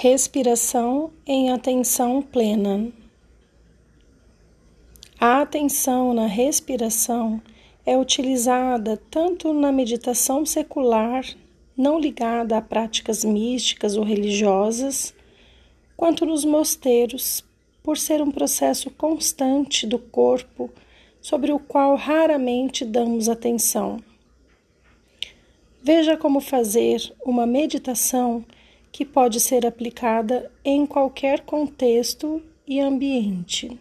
Respiração em atenção plena. A atenção na respiração é utilizada tanto na meditação secular, não ligada a práticas místicas ou religiosas, quanto nos mosteiros, por ser um processo constante do corpo sobre o qual raramente damos atenção. Veja como fazer uma meditação que pode ser aplicada em qualquer contexto e ambiente.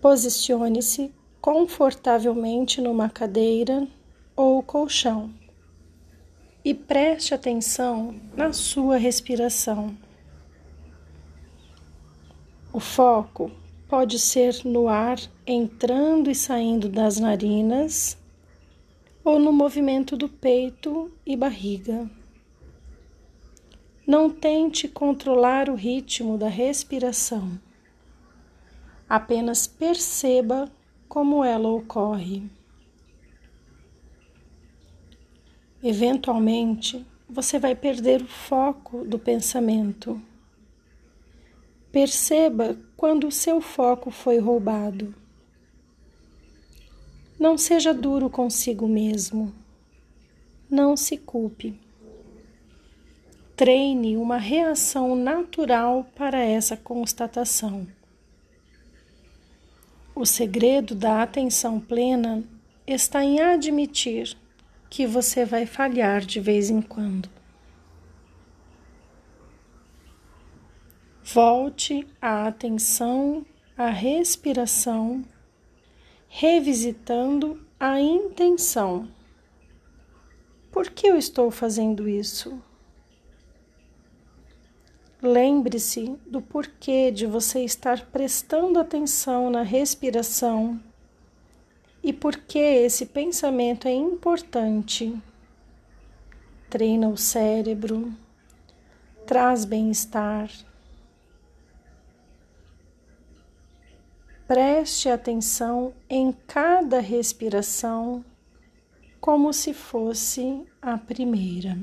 Posicione-se confortavelmente numa cadeira ou colchão e preste atenção na sua respiração. O foco pode ser no ar entrando e saindo das narinas ou no movimento do peito e barriga. Não tente controlar o ritmo da respiração. Apenas perceba como ela ocorre. Eventualmente, você vai perder o foco do pensamento. Perceba quando o seu foco foi roubado. Não seja duro consigo mesmo. Não se culpe. Treine uma reação natural para essa constatação. O segredo da atenção plena está em admitir que você vai falhar de vez em quando. Volte a atenção à respiração revisitando a intenção. Por que eu estou fazendo isso? Lembre-se do porquê de você estar prestando atenção na respiração e por que esse pensamento é importante. Treina o cérebro, traz bem-estar Preste atenção em cada respiração como se fosse a primeira.